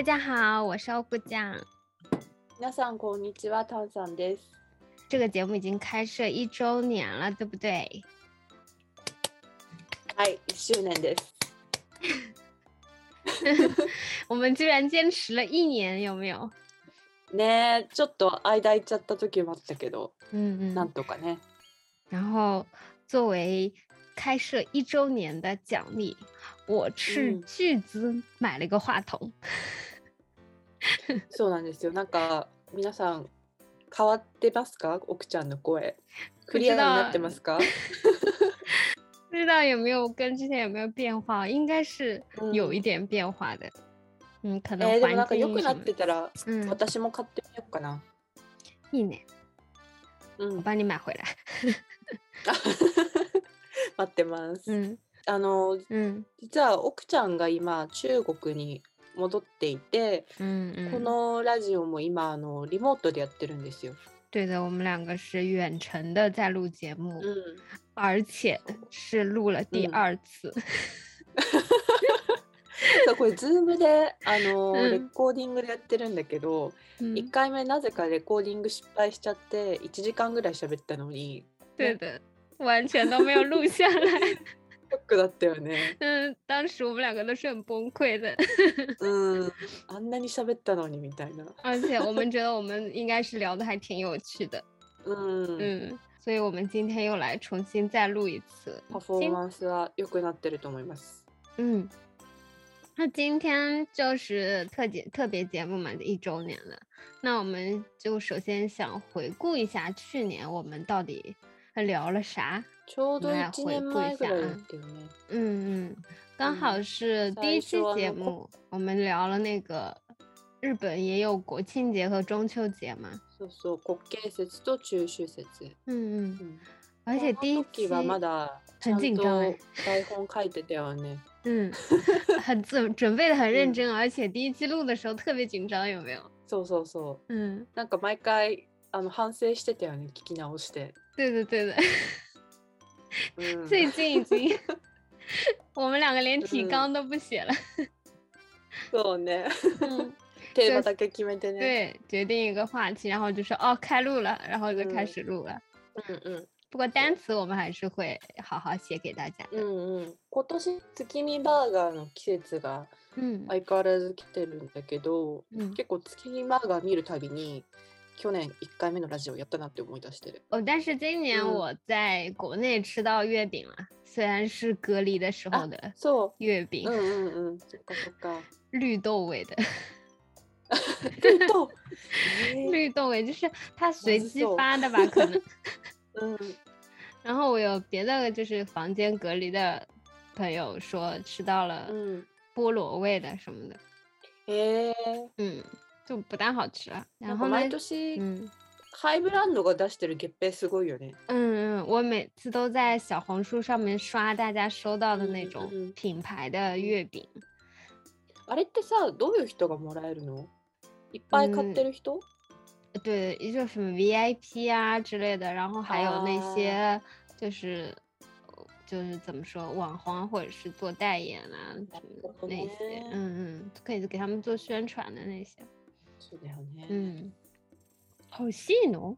大家好，我是欧布酱。皆さんこんにちは、タンさんです。这个节目已经开设一周年了，对不对？はい、一周年です。我们居然坚持了一年，有没有？ね、ちょっと間違っちゃった時もあったけど、うんうん、なんとかね。然后，作为开设一周年的奖励，我斥巨资买了个话筒。そうなんですよ。なんか皆さん変わってますか？奥ちゃんの声。クリアになってますか？不知道有没有跟之前有没有变化？应该是有一点变化的。嗯，嗯可能环境。えー、なんか良くなってたら、嗯、私も買ってみようかな。いいね。嗯，我帮你买回来。待ってます。嗯。あの、うん、実は奥ちゃんが今中国に戻っていて、このラジオも今あのリモートでやってるんですよ。对的，我们两个是远程的在录节目，嗯，而且是录了第二次。そうこれ Zoom であの、うんレコーディングでやってるんだけど、1回目なぜかレコーディング失敗しちゃって1時間ぐらい喋ったのに对的，完全都没有录下来。shock 了，对吧？嗯，当时我们两个都是很崩溃的。嗯，あんなにしゃべったのにみたいな。而且我们觉得我们应该是聊的还挺有趣的。嗯嗯，所以我们今天又来重新再录一次。パフォーマンスはよくなってると思います。嗯，那今天就是特节特别节目嘛，就一周年了。那我们就首先想回顾一下去年我们到底。还聊了啥？来回顾一下。嗯嗯，刚好是第一期节目，我们聊了那个日本也有国庆节和中秋节嘛。嗯嗯嗯。而且第一期吧，まだ很紧张，台本書いてたよね。嗯，很准，准备的很认真，而且第一期录的时候特别紧张，有没有？所以，所嗯。なんか毎回。あの反省してたよね聞き直して。对对对对，最近已经 我们两个连提纲都不写了。そうね。嗯，テーマだけ決めてね。对，决定一个话题，然后就说哦开录了，然后就开始录了。うんうん。不过单词我们还是会好好写给大家的。う今年月見バーガーの季節が嗯相変わらず来てるんだけど、嗯結構月見バーガー見るたびに去年一回目のラジオやったなって思い出してる。哦，但是今年我在国内吃到月饼了，虽然是隔离的时候的月饼。嗯嗯嗯，这个不高。绿豆味的，绿豆 绿豆味就是它随机发的吧？可能。嗯。然后我有别的就是房间隔离的朋友说吃到了菠萝味的什么的。诶。嗯。就不但好吃，然后呢？嗯，高出してる月すごいよね。嗯嗯，我每次都在小红书上面刷大家收到的那种品牌的月饼。あれってさ、どういう人がもらえるの？いっぱい買ってる人？对，也就是 VIP 啊之类的，然后还有那些就是就是怎么说，网红或者是做代言啊那些，嗯嗯，可以给他们做宣传的那些。そうだよね、うん、欲しいの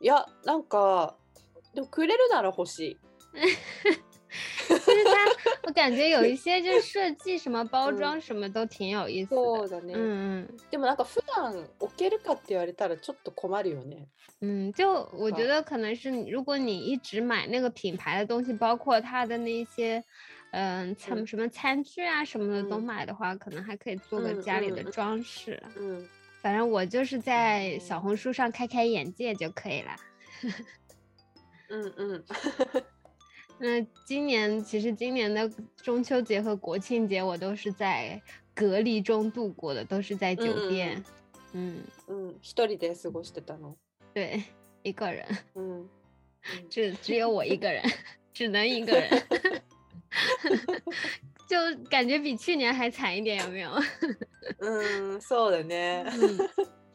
いやなんかでもくれるなら欲しい。我 感觉有一些就设计、什么包装、什么都挺有意思的。そうだね。嗯嗯。でもなんか普段置けるかって言われたらちょっと困るよね。嗯，就我觉得可能是如果你一直买那个品牌的东西，包括它的那些。嗯，餐什么餐具啊什么的都买的话，可能还可以做个家里的装饰。嗯，反正我就是在小红书上开开眼界就可以了。嗯 嗯。那今年其实今年的中秋节和国庆节我都是在隔离中度过的，都是在酒店。嗯嗯。一人過ごしてたの。对，一个人。嗯。只只有我一个人，只能一个人。就感觉比去年还惨一点，有没有？嗯，そうだね。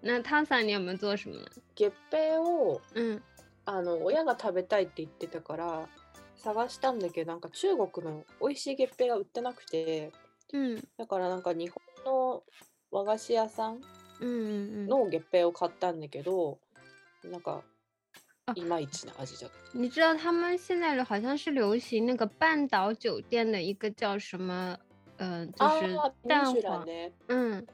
那汤さんにはも做什么月餅を、うあの親が食べたいって言ってたから探したんだけど、なんか中国の美味しい月餅が売ってなくて、うだからなんか日本の和菓子屋さんの月餅を買ったんだけど、うんううなんか啊，一まいちな味じゃ。你知道他们现在好像是流行那个半岛酒店的一个叫什么，嗯、呃，就是蛋黄，ね、嗯，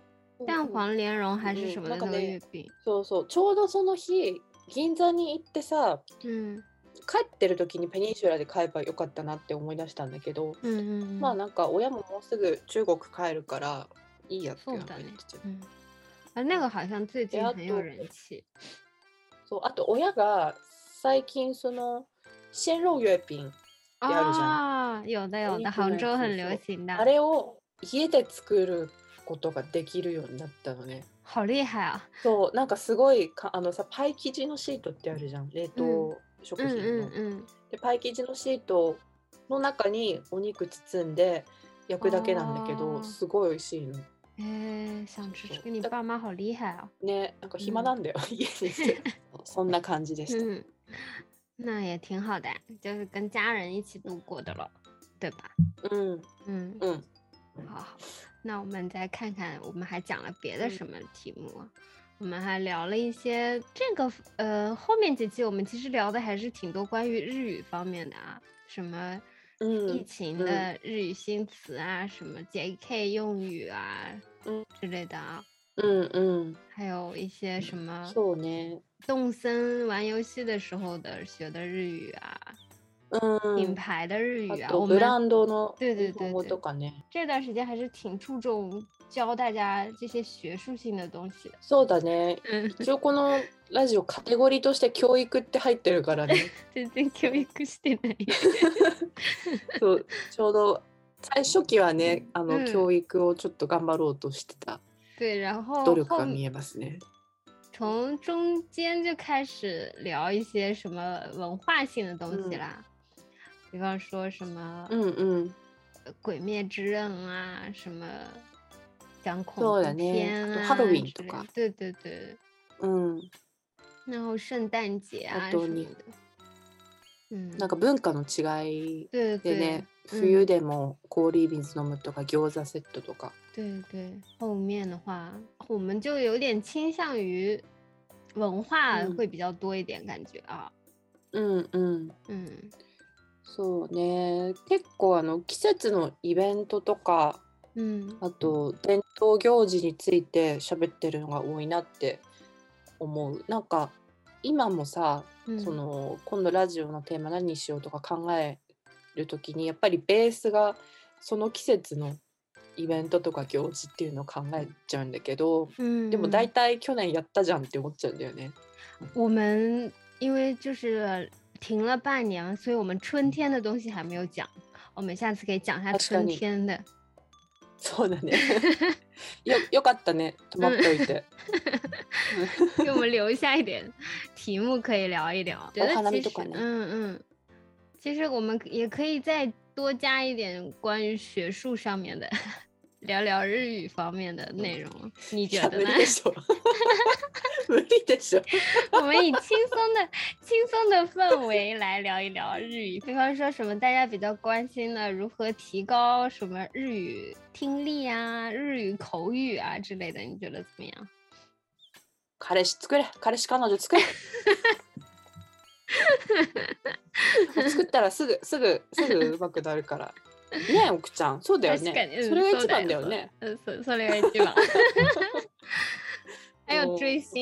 蛋黄莲蓉还是什么的那个月饼、そうそう、ちょうどその日銀座に行ってさ、う帰ってる時にペニンシュラで買えばよかったなって思い出したんだけど、うんうんうん、まあなんか親ももうすぐ中国帰るからいいやってそうだね。うん、あ那个好像最近很有人气。そうあと親が最近その鮮肉月餅ってあるじゃん。有的有的，杭州很流行だ。あれを家で作ることができるようになったのね。好厉害啊！そうなんかすごいかあのさパイ生地のシートってあるじゃん冷凍食品の。うんうんうん、でパイ生地のシートの中にお肉包んで焼くだけなんだけどすごい美味しいの。えー、想吃这个，你爸妈好厉害啊！ね、なんか暇なんだよ、家にい そんな感じでした。那也挺好的，就是跟家人一起度过的了，对吧？嗯嗯嗯。好，那我们再看看，我们还讲了别的什么题目？我们还聊了一些这个呃，后面几期我们其实聊的还是挺多关于日语方面的啊，什么嗯，疫情的日语新词啊，什么 J.K. 用语啊，嗯之类的啊，嗯嗯，还有一些什么。そうね。动森玩游戏的时候的学的日语啊。うん、品牌的日语啊，我们ブランドの日本語とかね。这段时间还是挺注重教大家这些学术性的东西的。そうだね。一応このラジオカテゴリーとして教育って入ってるからね。全然教育してない。そうちょうど最初期はね、あの、教育をちょっと頑張ろうとしてた。对，然后努力が見えますね。从中间就开始聊一些什么文化性的东西啦，比方说什么，嗯嗯，鬼灭之刃啊，什么恐怖片啊对对对，嗯，然后圣诞节啊什么的，嗯，なんか文化の違いでね、冬でも氷飲むとか餃子セットとか，对对，后面的话，我们就有点倾向于。文化会比较多一点感觉啊。うんうそうね。結構あの季節のイベントとか、あと伝統行事について喋ってるのが多いなって思う。なんか今もさ、その今度ラジオのテーマ何にしようとか考える時にやっぱりベースがその季節のイベントとか行事っていうのを考えちゃうんだけど、でも大体去年やったじゃんって思っちゃうんだよね。我们因为就是停了半年，所以我们春天的东西还没有讲，我们下次可以讲一下春天的。そうだね。よよかったね、止まっておいて。给我们留下一点题目可以聊一聊。お花見とかね。嗯嗯，其实我们也可以在多加一点关于学术上面的，聊聊日语方面的内容，你觉得呢？努 力的 我们以轻松的、轻松的氛围来聊一聊日语，比方说什么大家比较关心的，如何提高什么日语听力啊、日语口语啊之类的，你觉得怎么样？作ったらすぐすぐすぐうまくなるから。ね奥ちゃんそうだよね、うん、それが一番だよねそそれが一番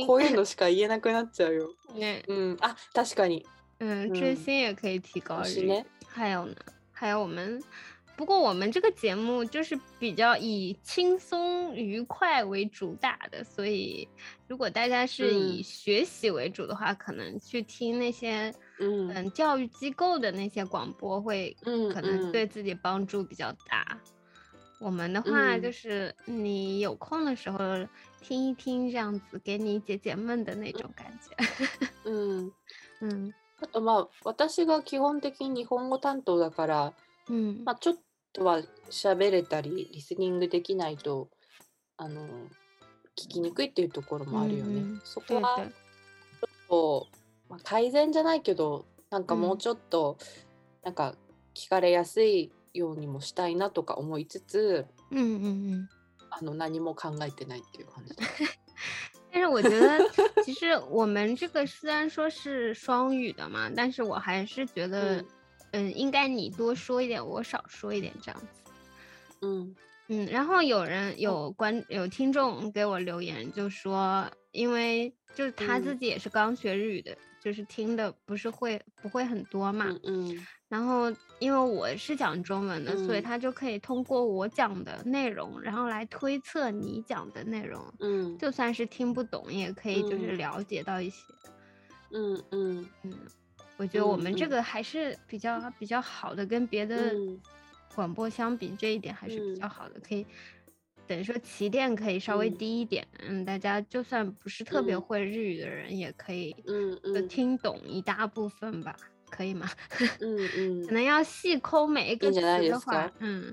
こういうのしか言えなくなっちゃうよねうんあ確かに嗯，追伸也可以提高日ね、还有呢，还有我们不过我们这个节目就是比较以轻松愉快为主打的，所以如果大家是以学习为主的话，可能去听那些嗯嗯教育机构的那些广播会，嗯可能对自己帮助比较大。我们的话就是你有空的时候听一听，这样子给你解解闷的那种感觉。嗯 嗯。あとまあ私が基本的に日本語担当だから、まあちょ。とは喋れたりリスニングできないとあの聞きにくいっていうところもあるよね。うんうん、そこはちょっと、まあ、改善じゃないけどなんかもうちょっと、うん、なんか聞かれやすいようにもしたいなとか思いつつ、うんうんうん、あの何も考えてないっていう感じ。但是我觉得，其实我们这个虽然说是双语的嘛，但是我还是觉得、嗯。嗯，应该你多说一点，我少说一点这样子。嗯嗯，然后有人有观有听众给我留言，就说因为就是他自己也是刚学日语的，就是听的不是会不会很多嘛。嗯。然后因为我是讲中文的，所以他就可以通过我讲的内容，然后来推测你讲的内容。嗯。就算是听不懂，也可以就是了解到一些。嗯嗯嗯。我觉得我们这个还是比较比较好的，跟别的广播相比，这一点还是比较好的。可以等于说起点可以稍微低一点，嗯，大家就算不是特别会日语的人，也可以嗯嗯听懂一大部分吧，可以吗？嗯 嗯，可能要细抠每一个词的话，嗯，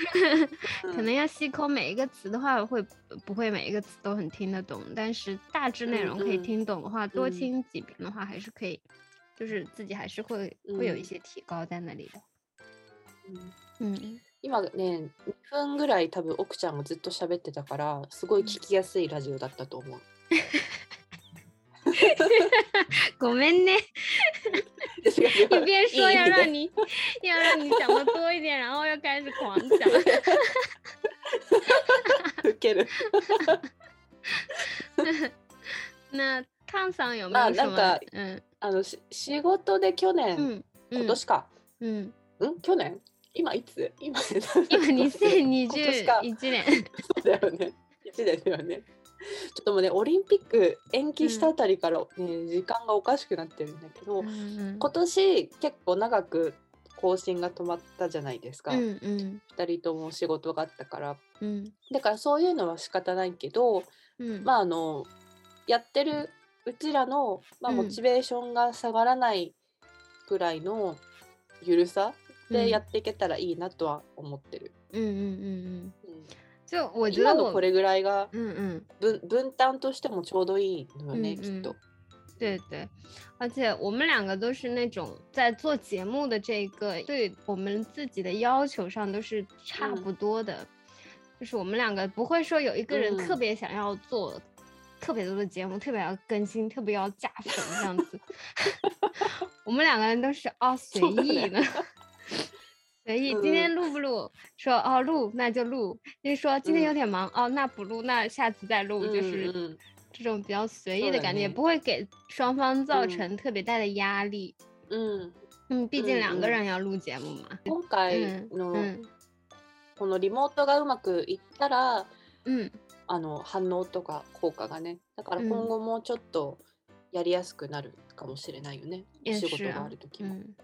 可能要细抠每一个词的话，会不会每一个词都很听得懂？但是大致内容可以听懂的话，多听几遍的话，还是可以。就是自己还是会会有一些提高在那里的。今ね2分ぐらい多分奥ちゃんがずっと喋ってたからすごい聞きやすいラジオだったと思う。ごめんね，一边说要让你要让你讲的多一点，然后又开始狂讲。受け那カンさんよ、まあ、なんか、うん、あの仕事で去年、うん、今年か、うん、うん、去年今いつ今 今2021年そうだよね1年だよねちょっともうねオリンピック延期したあたりからね、うん、時間がおかしくなってるんだけど、うん、今年結構長く更新が止まったじゃないですか、うんうん、2人とも仕事があったから、うん、だからそういうのは仕方ないけど、うん、まああのやってるうちらの、まあ、モチベーションが下がらないぐらいのゆるさでやっていけたらいいなとは思ってる。嗯嗯嗯嗯。嗯就我觉得今のこれぐらいが分,、分担としてもちょうどいいのよね、嗯嗯、きっと。对对，而且我们两个都是那种在做节目的这个对我们自己的要求上都是差不多的，嗯、就是我们两个不会说有一个人特别想要做特别多的节目，特别要更新，特别要加粉这样子。我们两个人都是啊，随意的，随意。今天录不录？说哦，录那就录。你说今天有点忙哦，那不录，那下次再录，就是这种比较随意的感觉，也不会给双方造成特别大的压力。嗯嗯，毕竟两个人要录节目嘛。嗯嗯，このリモートがうまくいったら、嗯。あの反応とか効果がねだから今後もちょっとやりやすくなるかもしれないよね、うん、仕事がある時も。うん、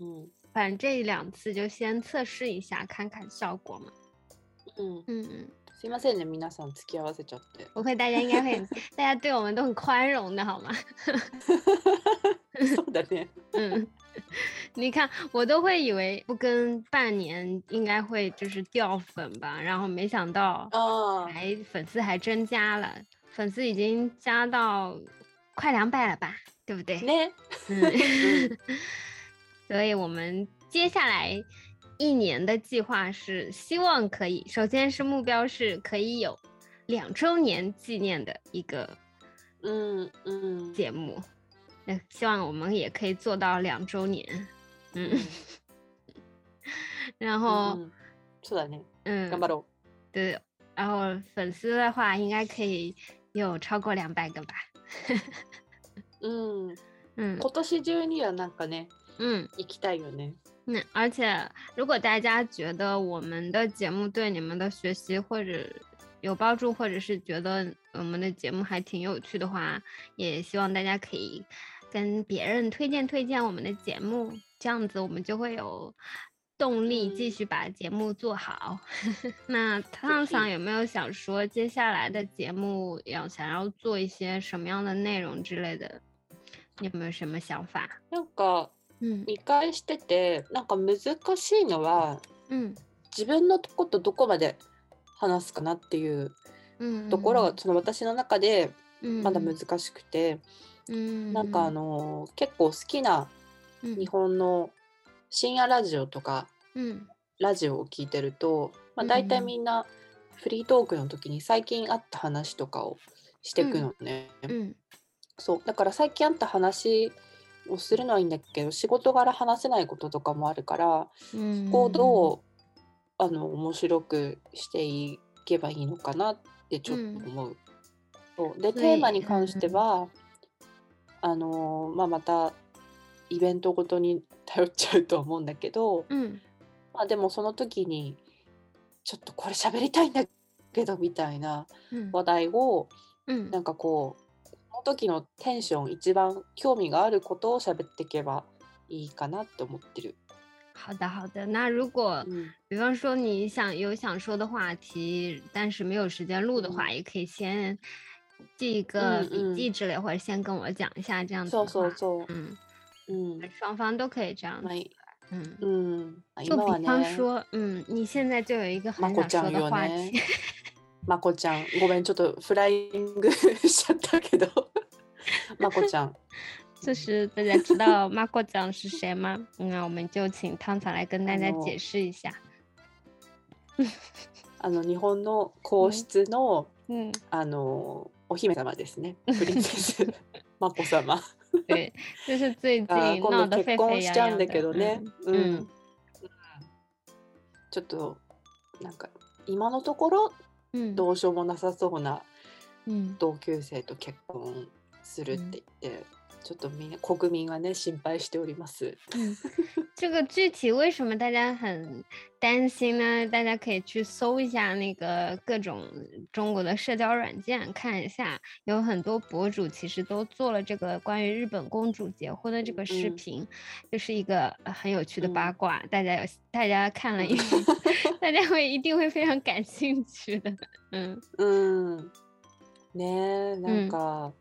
うん。反正这两次就先测试一下，看看效果嘛。嗯嗯嗯。すいませんね、皆さん付き合わせちゃって。不会，大家应该会，大家对我们都很宽容的，好吗？そうだね。ん。你看，我都会以为不跟半年应该会就是掉粉吧，然后没想到哦，还粉丝还增加了，粉丝已经加到快两百了吧，对不对？嗯，所以我们接下来一年的计划是希望可以，首先是目标是可以有两周年纪念的一个，嗯嗯，节目，嗯希望我们也可以做到两周年。嗯，然后，是的，嗯，对，然后粉丝的话，应该可以有超过两百个吧。嗯嗯，今年中にはなんかね、嗯，行きたいよね。而且如果大家觉得我们的节目对你们的学习或者有帮助，或者是觉得我们的节目还挺有趣的话，也希望大家可以跟别人推荐推荐我们的节目。这样子我们就会有动力继续把节目做好。那汤桑有没有想说接下来的节目要想要做一些什么样的内容之类的？有没有什么想法？なんか、してて、なんか難しいのは、自分のことどこまで話すかなっていう、ところがその私の中でまだ難しくて、なんかあの結構好きな。日本の深夜ラジオとか、うん、ラジオを聞いてると、まあ、大体みんなフリートークの時に最近あった話とかをしてくのね。うん、そうだから最近あった話をするのはいいんだけど仕事柄話せないこととかもあるから、そこをどうあの面白くしていけばいいのかなってちょっと思う。そうでテーマに関しては、あのまあ、またイベントごとに頼っちゃうと思うんだけど、うん、まあ、でもその時にちょっとこれ喋りたいんだけどみたいな話題を、うん、なんかこうその時のテンション一番興味があることを喋っていけばいいかなって思ってる。好的，好的。那如果，比方说你想有想说的话题，但是没有时间录的话，也可以先记一个笔记之类，或者先跟我讲一下，这样子。そうそうそう。嗯。嗯，双方都可以这样。子。嗯嗯，就比方说，嗯，你现在就有一个很想说的话题。马国ち我们就的 f ちょっとフライングし马国ち 就是大家知道马国ち是谁吗？那我们就请汤草来跟大家解释一下。あの日本の皇室の、あのお姫様ですね、プリンセスマコ様。对，就是最近闹得沸沸扬扬的。うん。ちょっとなんか今のところどうしようもなさそうな同級生と結婚するって言って、ちょっと民、国民はね心配しております。这个具体为什么大家很担心呢？大家可以去搜一下那个各种中国的社交软件，看一下，有很多博主其实都做了这个关于日本公主结婚的这个视频，就是一个很有趣的八卦，大家有大家看了，以后，大家会一定会非常感兴趣的。嗯嗯，ねなんか。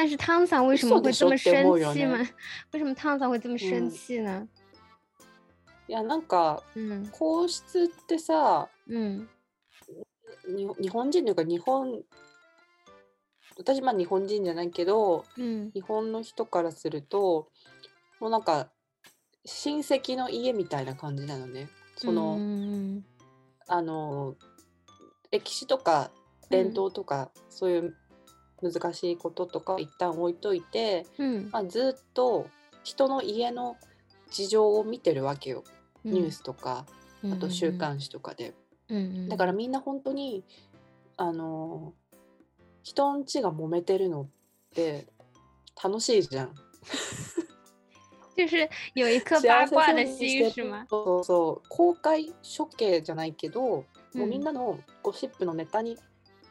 但是汤桑为什么会这么生气吗？为什么汤桑会这么生气呢？いやなんか、皇室ってさ、うん、日本人というか日本私まあ日本人じゃないけど、うん、日本の人からするともうなんか親戚の家みたいな感じなのね。その、あの歴史とか伝統とか、そういう難しいこととか一旦置いといて、うん、まあ、ずっと人の家の事情を見てるわけよ、うん、ニュースとか、あと週刊誌とかで、うんうん、だからみんな本当にあの人んちが揉めてるのって楽しいじゃん。そうそう公開処刑じゃないけど、もうみんなのゴシップのネタに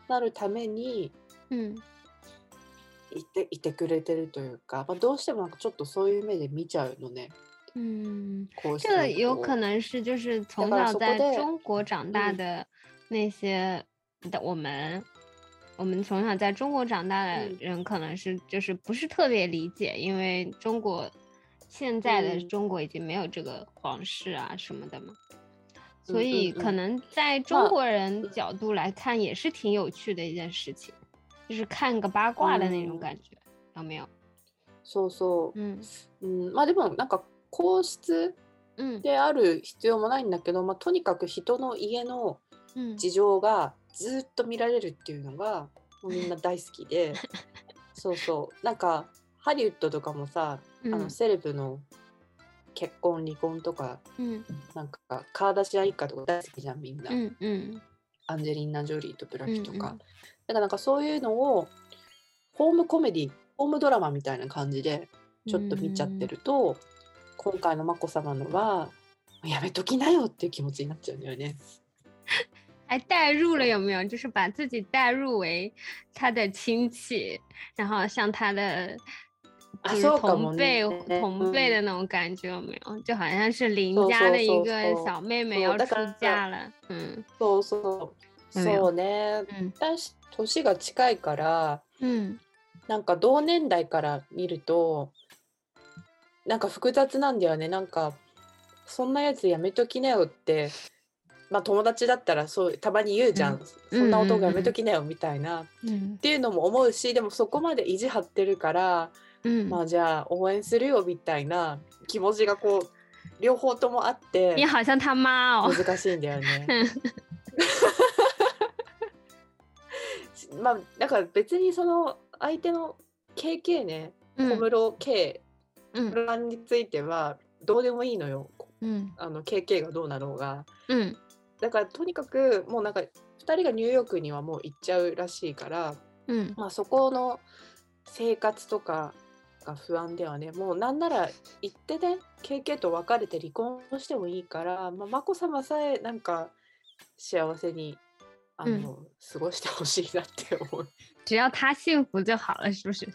なるために、うん、いていてくれてるというか、まどうしてもなんかちょっとそういう目で見ちゃうのね。嗯，这个有可能是就是从小在中国长大的那些的我们，我们从小在中国长大的人可能是就是不是特别理解，因为中国现在的中国已经没有这个皇室啊什么的嘛，所以可能在中国人角度来看也是挺有趣的一件事情。就是看个八卦的那种感觉、有没有？そうそう。まあでもなんか皇室である必要もないんだけど、まあとにかく人の家の事情がずっと見られるっていうのが、もうみんな大好きで、そうそう。なんかハリウッドとかもさ、あのセレブの結婚離婚とか、うん、なんかカーダシアン一家とか大好きじゃんみんな、うんうん、アンジェリーナ・ジョリーとブラピとか、うんうん、だからなんかそういうのをホームコメディホームドラマみたいな感じでちょっと見ちゃってると今回の眞子さまのはやめときなよっていう気持ちになっちゃうんだよね。还 代入了有没有？就是把自己代入为他的亲戚，然后像他的就是同辈、ね、同辈的那种感觉有没有？就好像是邻家的一个小妹妹要出嫁了，嗯。そうそそうね、うん、私年が近いから、うん、なんか同年代から見るとなんか複雑なんだよねなんかそんなやつやめときなよってまあ友達だったらそうたまに言うじゃん、うん、そんな男やめときなよみたいな、うん、っていうのも思うしでもそこまで意地張ってるから、うん、まあじゃあ応援するよみたいな気持ちがこう両方ともあって難しいんだよね。まあだから別にその相手の KK ね小室 K、うん、不安についてはどうでもいいのよ、うん、あの KK がどうなろうが、うん、だからとにかくもうなんか2人がニューヨークにはもう行っちゃうらしいから、うん、まあ、そこの生活とかが不安ではねもうなんなら行ってね KK と別れて離婚してもいいから、まあ、眞子さまさえなんか幸せにあの、うん、過ごしてほしいなって思う。只要他幸福就好了，是不是？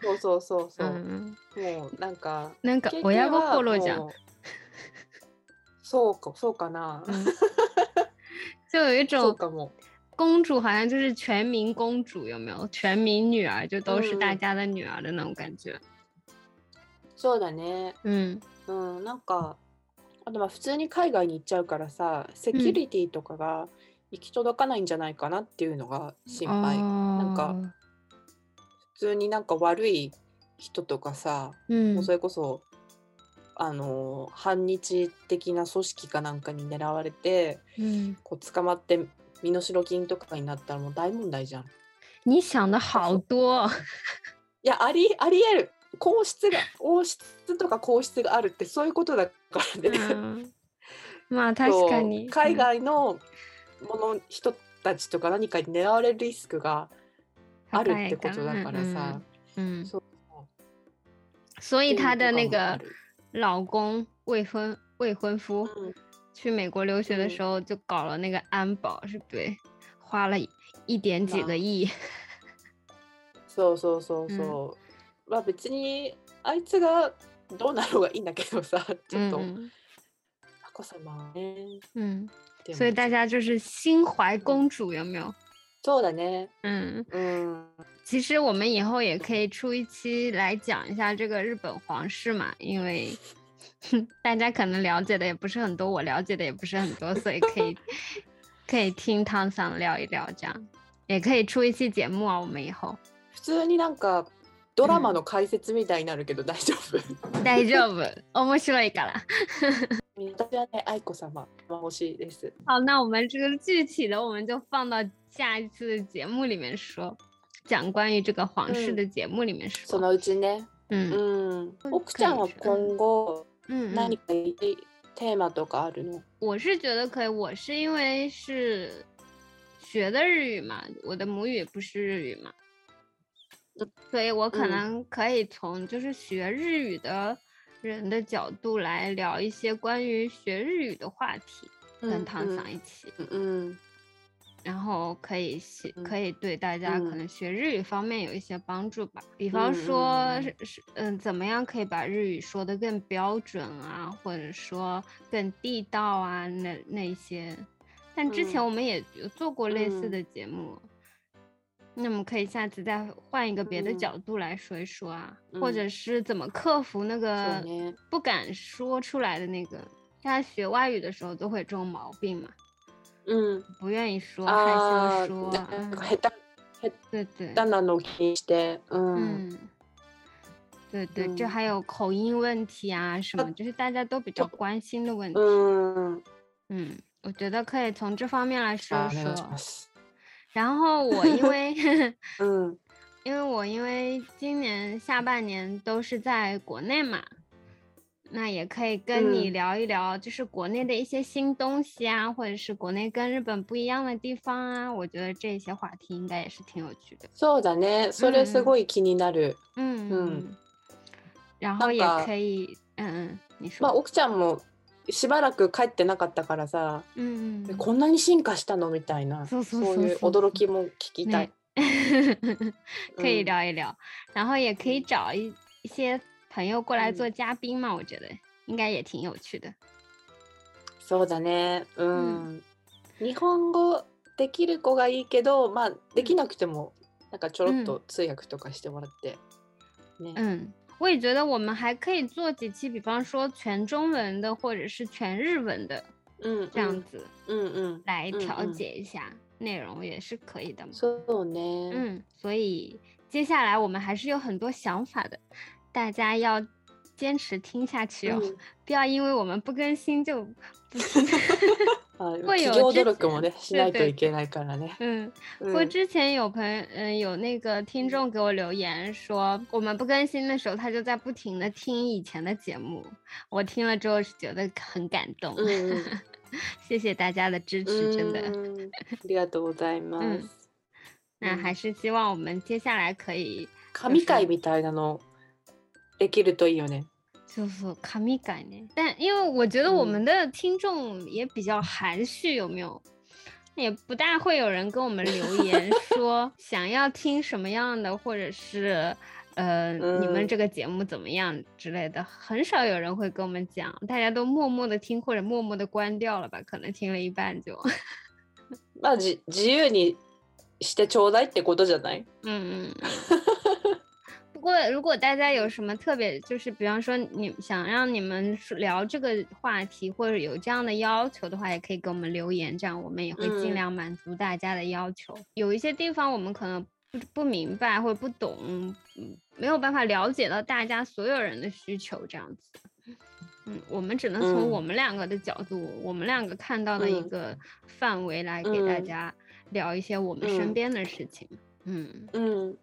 そうそうそうそう。もうなんかなんか親心じゃん。そうかそうかな。就有一种公主好像就是全民公主，有没有？全民女儿就都是大家的女儿的那种感觉。そうだね。うん。うん、なんかあとまあ普通に海外に行っちゃうからさ、セキュリティとかが。うん行き届かないんじゃないかなっていうのが心配なんか普通になんか悪い人とかさ、うん、もうそれこそあの反日的な組織かなんかに狙われて、うん、こう捕まって身代金とかになったらもう大問題じゃん。你想的好多。いやありありえる。皇室が王室とか皇室があるってそういうことだからね。うん、まあ確かに。海外のもの人たちとか何かに狙われるリスクがあるってことだからさ。そう所以她的那个老公未婚未婚夫去美国留学的时候就搞了那个安保，是对？花了一点几个亿。そうそうそうそう。まあ別にあいつがどうなろうがいいんだけどさ、ちょっと。うん、子様ね。うん。所以大家就是心怀公主，有没有？做的呢。嗯嗯。其实我们以后也可以出一期来讲一下这个日本皇室嘛，因为 大家可能了解的也不是很多，我了解的也不是很多，所以可以 可以听汤桑聊一聊这样，也可以出一期节目啊。我们以后。普通になんかドラマの解説みたいになるけど大丈夫。大丈夫。面白いから。的爱子さまも欲しいです。好，那我们这个具体的，我们就放到下一次的节目里面说，讲关于这个皇室的节目里面说。そのうちね、うん、奥ちゃんは今後、うん、何かテーマとかあるの？我是觉得可以，我是因为是学的日语嘛，我的母语不是日语嘛，所以我可能可以从就是学日语的。人的角度来聊一些关于学日语的话题，跟唐想一起，嗯，然后可以写，可以对大家可能学日语方面有一些帮助吧，比方说，是嗯，怎么样可以把日语说得更标准啊，或者说更地道啊，那那些，但之前我们也有做过类似的节目。那我们可以下次再换一个别的角度来说一说啊，或者是怎么克服那个不敢说出来的那个，像学外语的时候都会这种毛病嘛，嗯，不愿意说，害羞说，嗯，对对，对。然嗯，对对，这还有口音问题啊，什么，就是大家都比较关心的问题，嗯，嗯，我觉得可以从这方面来说说。然后我因 为，嗯，因为我因为今年下半年都是在国内嘛，那也可以跟你聊一聊，就是国内的一些新东西啊，或者是国内跟日本不一样的地方啊，我觉得这些话题应该也是挺有趣的。そうだね、それすごい気になる。嗯嗯，然后也可以，嗯嗯，你说。まあ奥ちゃんも。しばらく帰ってなかったからさ、うんうんこんなに進化したのみたいなそういう驚きも聞きたい。可以聊一聊，然后也可以找一一些朋友过来做嘉宾嘛，我觉得应该也挺有趣的。そうだね。うん。日本語できる子がいいけど、まあできなくてもなんかちょろっと通訳とかしてもらって、ね。うん。我也觉得我们还可以做几期，比方说全中文的，或者是全日文的，嗯，这样子，嗯嗯，来调节一下内容也是可以的嘛。所以嗯，所以接下来我们还是有很多想法的，大家要坚持听下去哦，不要因为我们不更新就不听。会有记录嘛？嗯，我之前有朋友，嗯有那个听众给我留言说，我们不更新的时候，他就在不停的听以前的节目。我听了之后是觉得很感动，谢谢大家的支持，真的。ありがとうございます。那还是希望我们接下来可以。紙会みたいなのできるといいよね。就是卡密概念，但因为我觉得我们的听众也比较含蓄，有没有？也不大会有人跟我们留言 说想要听什么样的，或者是呃，你们这个节目怎么样之类的，很少有人会跟我们讲，大家都默默的听或者默默的关掉了吧？可能听了一半就。那自自由にしてちょうだいってことじゃない？嗯 嗯。不过，如果大家有什么特别，就是比方说你想让你们聊这个话题，或者有这样的要求的话，也可以给我们留言，这样我们也会尽量满足大家的要求。有一些地方我们可能不不明白或者不懂，没有办法了解到大家所有人的需求，这样子。嗯，我们只能从我们两个的角度，我们两个看到的一个范围来给大家聊一些我们身边的事情。嗯嗯，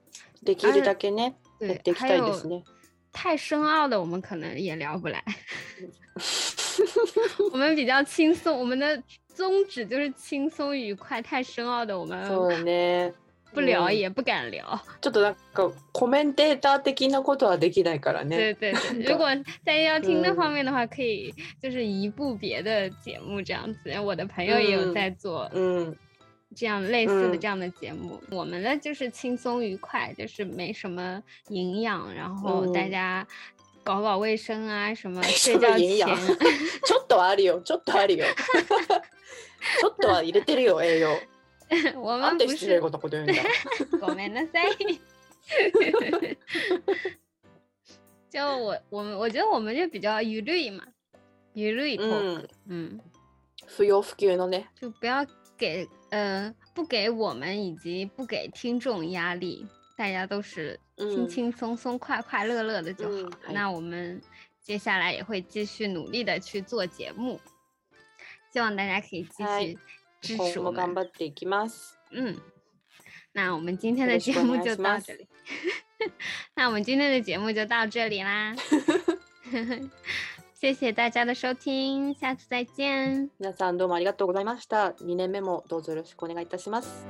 できるだけね。对，还有太深奥的，我们可能也聊不来。我们比较轻松，我们的宗旨就是轻松愉快。太深奥的，我们不聊也不敢聊。ちょっとなんかコメンテーター的なことはできないからね。对对，如果大家要听那方面的话，可以就是移步别的节目这样子。我的朋友也有在做，嗯。这样类似的这样的节目，我们呢就是轻松愉快，就是没什么营养，然后大家搞搞卫生啊什么，睡觉前，营ちょっとあるよ、ちょっとあるよ、ちょっとは入れてるよ、我们不是就我我们我觉得我们就比较愚虑嘛，愚虑。嗯嗯，不要不的呢。就不要给。呃，不给我们以及不给听众压力，大家都是轻轻松松、快快乐乐的就好。那我们接下来也会继续努力的去做节目，希望大家可以继续支持我们。嗯，那我们今天的节目就到这里。那我们今天的节目就到这里啦。谢谢大家的收听，下次再见。皆さんどうもありがとうございました。2年目もどうぞよろしくお願いいたします。